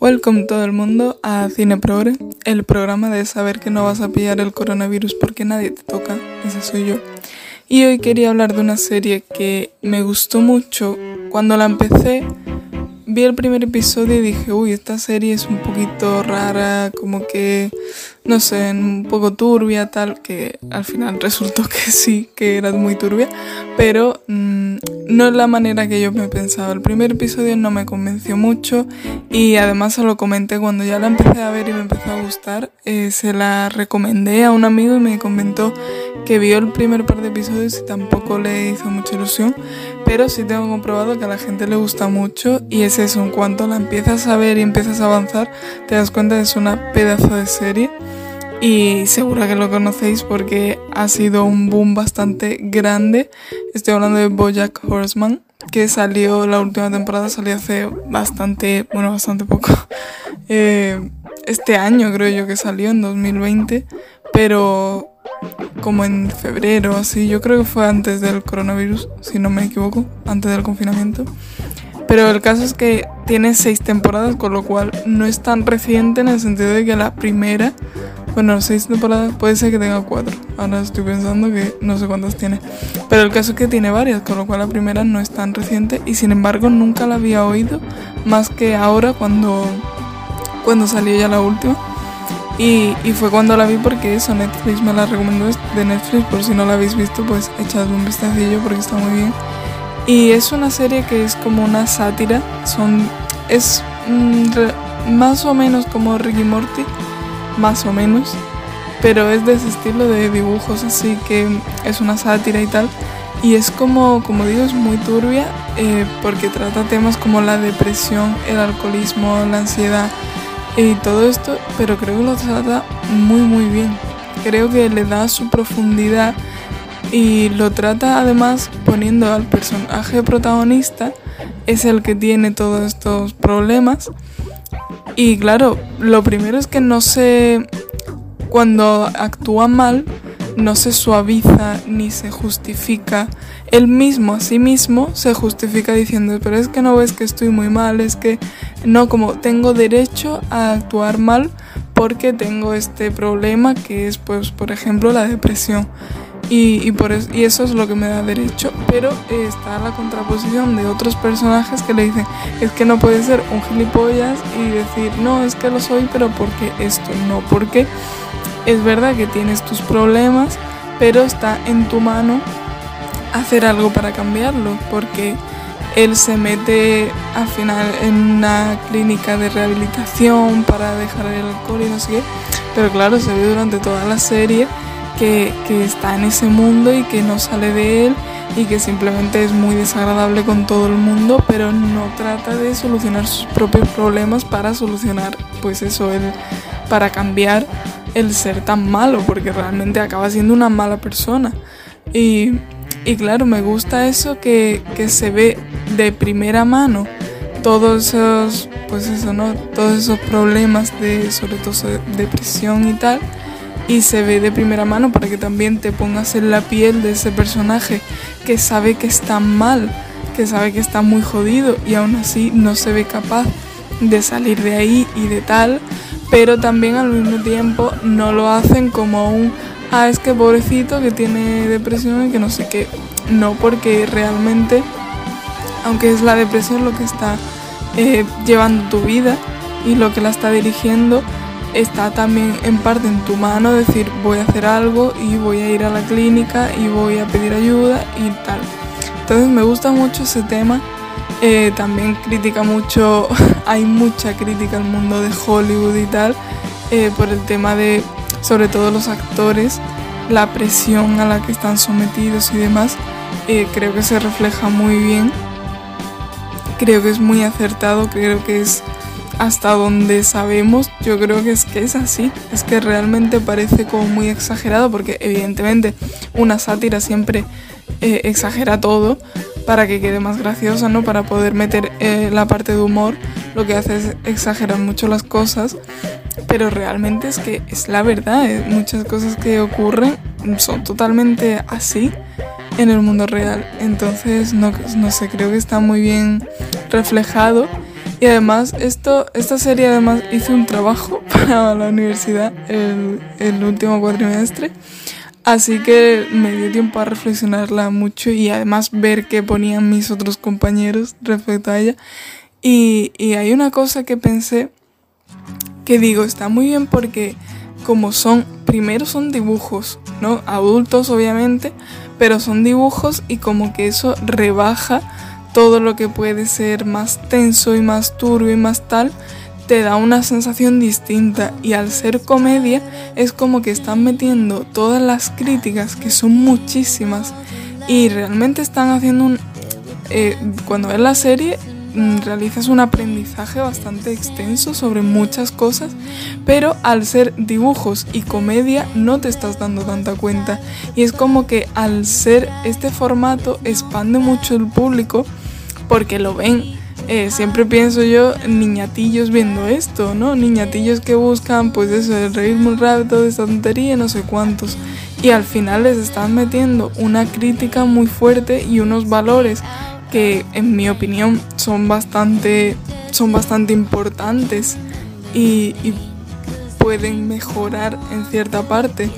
Welcome todo el mundo a Cine Progre, el programa de saber que no vas a pillar el coronavirus porque nadie te toca, ese soy yo. Y hoy quería hablar de una serie que me gustó mucho. Cuando la empecé, vi el primer episodio y dije, uy, esta serie es un poquito rara, como que, no sé, un poco turbia, tal, que al final resultó que sí, que era muy turbia, pero mm, no es la manera que yo me pensaba. El primer episodio no me convenció mucho y además se lo comenté cuando ya la empecé a ver y me empezó a gustar. Eh, se la recomendé a un amigo y me comentó que vio el primer par de episodios y tampoco le hizo mucha ilusión, pero sí tengo comprobado que a la gente le gusta mucho y es eso, en cuanto la empiezas a ver y empiezas a avanzar, te das cuenta que es una pedazo de serie y seguro que lo conocéis porque ha sido un boom bastante grande. Estoy hablando de Bojack Horseman, que salió, la última temporada salió hace bastante, bueno, bastante poco. Eh, este año creo yo que salió, en 2020, pero como en febrero, así, yo creo que fue antes del coronavirus, si no me equivoco, antes del confinamiento. Pero el caso es que tiene seis temporadas, con lo cual no es tan reciente en el sentido de que la primera bueno, seis temporadas, puede ser que tenga cuatro. Ahora estoy pensando que no sé cuántas tiene. Pero el caso es que tiene varias, con lo cual la primera no es tan reciente y sin embargo nunca la había oído más que ahora cuando, cuando salió ya la última. Y, y, fue cuando la vi porque eso, Netflix me la recomendó de Netflix, por si no la habéis visto, pues echadle un vistacillo porque está muy bien. Y es una serie que es como una sátira, son, es mm, más o menos como Ricky Morty, más o menos, pero es de ese estilo de dibujos así que es una sátira y tal. Y es como, como digo, es muy turbia eh, porque trata temas como la depresión, el alcoholismo, la ansiedad y todo esto, pero creo que lo trata muy muy bien. Creo que le da su profundidad y lo trata además poniendo al personaje protagonista, es el que tiene todos estos problemas y claro, lo primero es que no se... Cuando actúa mal, no se suaviza ni se justifica. Él mismo, a sí mismo, se justifica diciendo, pero es que no ves que estoy muy mal, es que no, como tengo derecho a actuar mal porque tengo este problema que es, pues, por ejemplo, la depresión. Y, por eso, y eso es lo que me da derecho. Pero está la contraposición de otros personajes que le dicen, es que no puede ser un gilipollas y decir, no, es que lo soy, pero porque esto, no, porque es verdad que tienes tus problemas, pero está en tu mano hacer algo para cambiarlo, porque él se mete al final en una clínica de rehabilitación para dejar el alcohol y no sé qué, pero claro, se ve durante toda la serie que, está en ese mundo y que no sale de él y que simplemente es muy desagradable con todo el mundo, pero no trata de solucionar sus propios problemas para solucionar, pues eso, el, para cambiar el ser tan malo, porque realmente acaba siendo una mala persona. Y, y claro, me gusta eso que, que, se ve de primera mano todos esos, pues eso, ¿no? Todos esos problemas de, sobre todo depresión y tal y se ve de primera mano para que también te pongas en la piel de ese personaje que sabe que está mal, que sabe que está muy jodido y aún así no se ve capaz de salir de ahí y de tal, pero también al mismo tiempo no lo hacen como un, ah, es que pobrecito que tiene depresión y que no sé qué, no, porque realmente, aunque es la depresión lo que está eh, llevando tu vida y lo que la está dirigiendo, está también en parte en tu mano decir voy a hacer algo y voy a ir a la clínica y voy a pedir ayuda y tal. Entonces me gusta mucho ese tema. Eh, también critica mucho, hay mucha crítica al mundo de Hollywood y tal, eh, por el tema de, sobre todo los actores, la presión a la que están sometidos y demás. Eh, creo que se refleja muy bien. Creo que es muy acertado, creo que es hasta donde sabemos, yo creo que es que es así. Es que realmente parece como muy exagerado porque evidentemente una sátira siempre eh, exagera todo para que quede más graciosa, ¿no? Para poder meter eh, la parte de humor, lo que hace es exagerar mucho las cosas, pero realmente es que es la verdad, eh, muchas cosas que ocurren son totalmente así en el mundo real. Entonces, no, no sé, creo que está muy bien reflejado Y además, esto, esta serie además hice un trabajo para la universidad el, último cuatrimestre. Así que me dio tiempo a reflexionarla mucho y además ver qué ponían mis otros compañeros respecto a ella. Y, y hay una cosa que pensé que digo, está muy bien porque como son, primero son dibujos, ¿no? Adultos obviamente, pero son dibujos y como que eso rebaja todo lo que puede ser más tenso y más turbio y más tal, te da una sensación distinta y al ser comedia es como que están metiendo todas las críticas, que son muchísimas, y realmente están haciendo un... Eh, cuando ves la serie Mm, realizas un aprendizaje bastante extenso sobre muchas cosas, pero al ser dibujos y comedia no te estás dando tanta cuenta. Y es como que al ser este formato expande mucho el público porque lo ven. Eh, siempre pienso yo niñatillos viendo esto, ¿no? Niñatillos que buscan pues eso, el reírme un rato de esta tontería, no sé cuántos. Y al final les están metiendo una crítica muy fuerte y unos valores que en mi opinión son bastante, son bastante importantes y, pueden mejorar en cierta parte,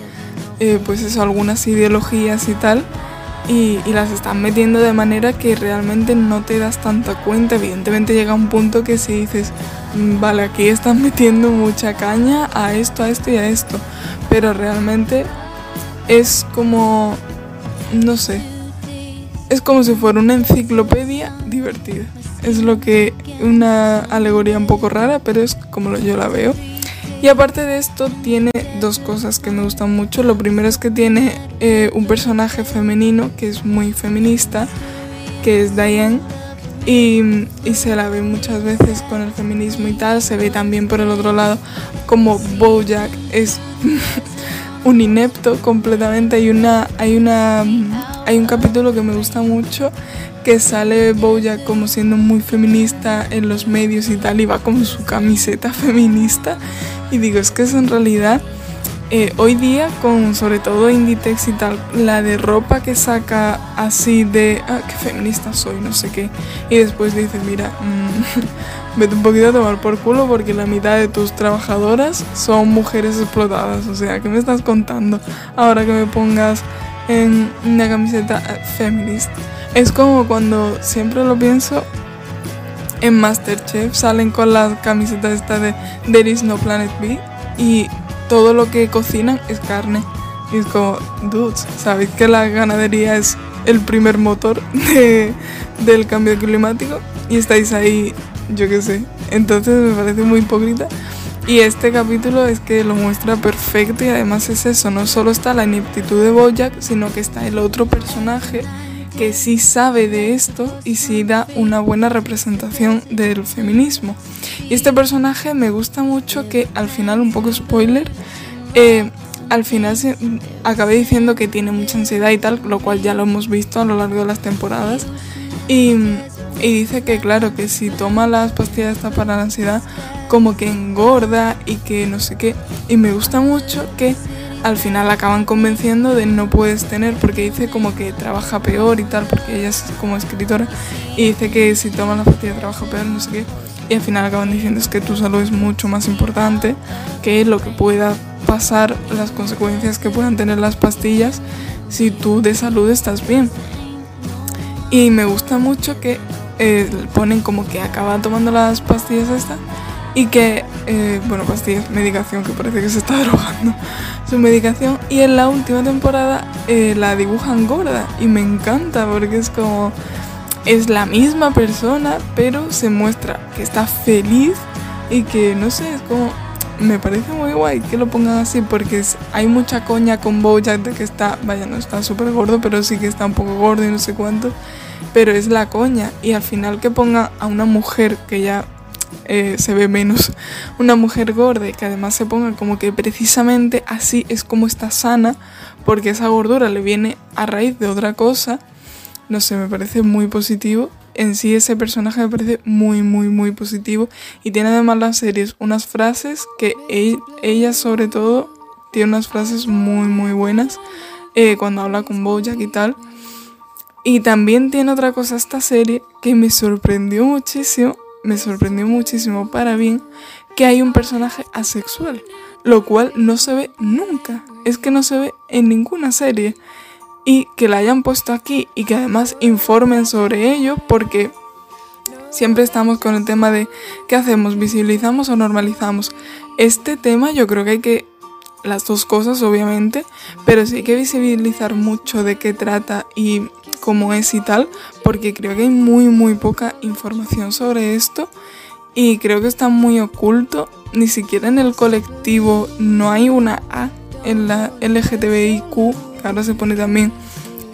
eh, pues eso, algunas ideologías y tal, y, las están metiendo de manera que realmente no te das tanta cuenta. Evidentemente llega un punto que si dices, mm, vale, aquí están metiendo mucha caña a esto, a esto y a esto, pero realmente es como, no sé, es como si fuera una enciclopedia divertida. Es lo que una alegoría un poco rara, pero es como yo la veo. Y aparte de esto, tiene dos cosas que me gustan mucho. Lo primero es que tiene eh, un personaje femenino que es muy feminista, que es Diane. Y, y, se la ve muchas veces con el feminismo y tal. Se ve también por el otro lado como Bojack es un inepto completamente. Hay una, hay una, hay un capítulo que me gusta mucho que sale Boya como siendo muy feminista en los medios y tal y va con su camiseta feminista y digo es que es en realidad eh, hoy día con sobre todo Inditex y tal la de ropa que saca así de ah, qué feminista soy no sé qué y después dice mira mmm, vete un poquito a tomar por culo porque la mitad de tus trabajadoras son mujeres explotadas. O sea, ¿qué me estás contando ahora que me pongas en una camiseta eh, feminista? Es como cuando siempre lo pienso en Masterchef salen con la camiseta esta de There is no planet B y todo lo que cocinan es carne. Y es como, dudes, ¿sabéis que la ganadería es el primer motor de, del cambio climático? Y estáis ahí yo qué sé. Entonces me parece muy hipócrita. Y este capítulo es que lo muestra perfecto y además es eso, no solo está la ineptitud de Bojack, sino que está el otro personaje que sí sabe de esto y sí da una buena representación del feminismo. Y este personaje me gusta mucho que al final, un poco spoiler, eh, al final se, acabé diciendo que tiene mucha ansiedad y tal, lo cual ya lo hemos visto a lo largo de las temporadas. Y y dice que claro, que si toma las pastillas esta para la ansiedad, como que engorda y que no sé qué. Y me gusta mucho que al final acaban convenciendo de no puedes tener, porque dice como que trabaja peor y tal, porque ella es como escritora, y dice que si toma las pastillas trabaja peor, no sé qué. Y al final acaban diciendo es que tu salud es mucho más importante que lo que pueda pasar, las consecuencias que puedan tener las pastillas si tú de salud estás bien. Y me gusta mucho que eh, ponen como que acaba tomando las pastillas esta y que, eh, bueno, pastillas, medicación, que parece que se está drogando, su medicación. Y en la última temporada eh, la dibujan gorda y me encanta porque es como, es la misma persona, pero se muestra que está feliz y que, no sé, es como, me parece muy guay que lo pongan así porque hay mucha coña con Bojack de que está, vaya, no está súper gordo, pero sí que está un poco gordo y no sé cuánto pero es la coña. Y al final que ponga a una mujer que ya eh, se ve menos, una mujer gorda que además se ponga como que precisamente así es como está sana, porque esa gordura le viene a raíz de otra cosa, no sé, me parece muy positivo. En sí ese personaje me parece muy, muy, muy positivo. Y tiene además las series unas frases que ella sobre todo tiene unas frases muy, muy buenas eh, cuando habla con Bojack y tal. Y también tiene otra cosa esta serie que me sorprendió muchísimo me sorprendió muchísimo para bien que hay un personaje asexual, lo cual no se ve nunca, es que no se ve en ninguna serie. Y que la hayan puesto aquí y que además informen sobre ello porque siempre estamos con el tema de ¿qué hacemos? ¿Visibilizamos o normalizamos? Este tema yo creo que hay que las dos cosas obviamente, pero sí hay que visibilizar mucho de qué trata y cómo es y tal, porque creo que hay muy muy poca información sobre esto y creo que está muy oculto, ni siquiera en el colectivo no hay una A en la LGTBIQ, que ahora se pone también,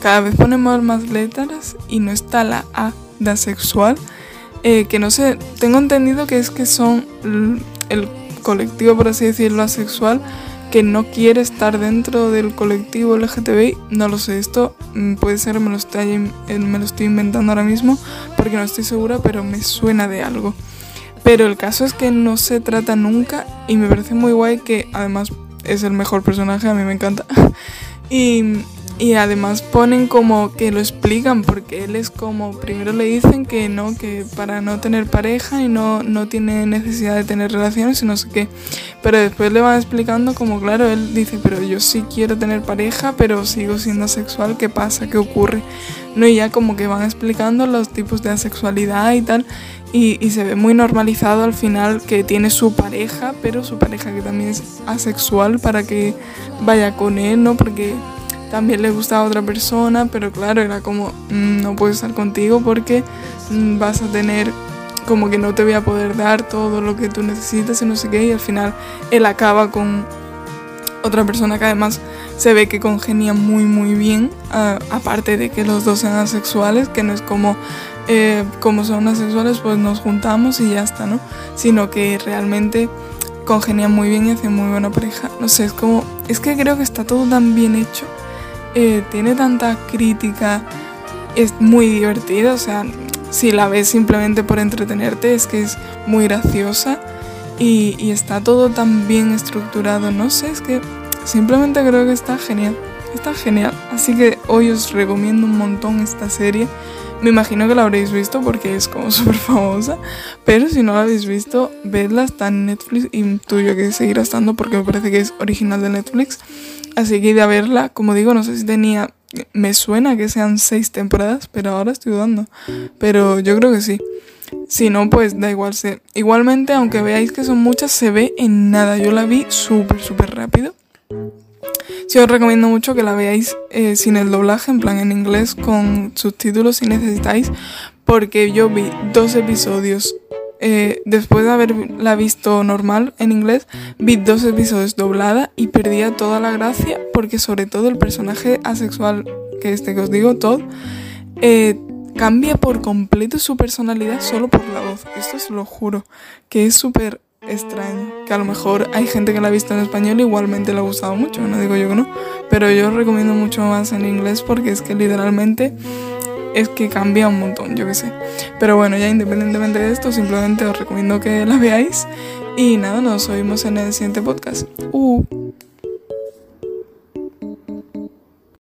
cada vez ponemos más letras y no está la A de asexual, eh, que no sé, tengo entendido que es que son el colectivo, por así decirlo, asexual, que no quiere estar dentro del colectivo LGTBI, no lo sé, esto mm, puede ser me lo, estoy, eh, me lo estoy inventando ahora mismo porque no estoy segura, pero me suena de algo. Pero el caso es que no se trata nunca y me parece muy guay que además es el mejor personaje, a mí me encanta. y y además ponen como que lo explican porque él es como, primero le dicen que no, que para no tener pareja y no, no tiene necesidad de tener relaciones y no sé qué. Pero después le van explicando como, claro, él dice, pero yo sí quiero tener pareja, pero sigo siendo asexual, ¿qué pasa? ¿Qué ocurre? No, y ya como que van explicando los tipos de asexualidad y tal. Y, y se ve muy normalizado al final que tiene su pareja, pero su pareja que también es asexual para que vaya con él, ¿no? Porque también le gustaba a otra persona, pero claro, era como, mm, no puedo estar contigo porque mm, vas a tener como que no te voy a poder dar todo lo que tú necesitas y no sé qué, y al final él acaba con otra persona que además se ve que congenia muy muy bien, aparte de que los dos sean asexuales, que no es como, eh, como son asexuales pues nos juntamos y ya está, ¿no? Sino que realmente congenian muy bien y hacen muy buena pareja. No sé, es como, es que creo que está todo tan bien hecho eh, tiene tanta crítica, es muy divertida, o sea, si la ves simplemente por entretenerte es que es muy graciosa y, y está todo tan bien estructurado, no sé, es que simplemente creo que está genial, está genial, así que hoy os recomiendo un montón esta serie. Me imagino que la habréis visto porque es como súper famosa, pero si no la habéis visto, vedla, está en Netflix y tuyo que seguirá estando porque me parece que es original de Netflix. Así que de a verla, como digo, no sé si tenía, me suena que sean seis temporadas, pero ahora estoy dudando. Pero yo creo que sí. Si no, pues da igual. Se... Igualmente, aunque veáis que son muchas, se ve en nada. Yo la vi súper, súper rápido. Sí os recomiendo mucho que la veáis eh, sin el doblaje, en plan en inglés, con subtítulos si necesitáis, porque yo vi dos episodios eh, después de haberla visto normal en inglés, vi dos episodios doblada y perdía toda la gracia porque sobre todo el personaje asexual, que este que os digo, Todd, eh, cambia por completo su personalidad solo por la voz. Esto os lo juro, que es súper extraño. Que a lo mejor hay gente que la ha visto en español igualmente le ha gustado mucho, no digo yo que no. Pero yo recomiendo mucho más en inglés porque es que literalmente es que cambia un montón, yo qué sé. Pero bueno, ya independientemente de esto, simplemente os recomiendo que la veáis. Y nada, nos oímos en el siguiente podcast. Uh.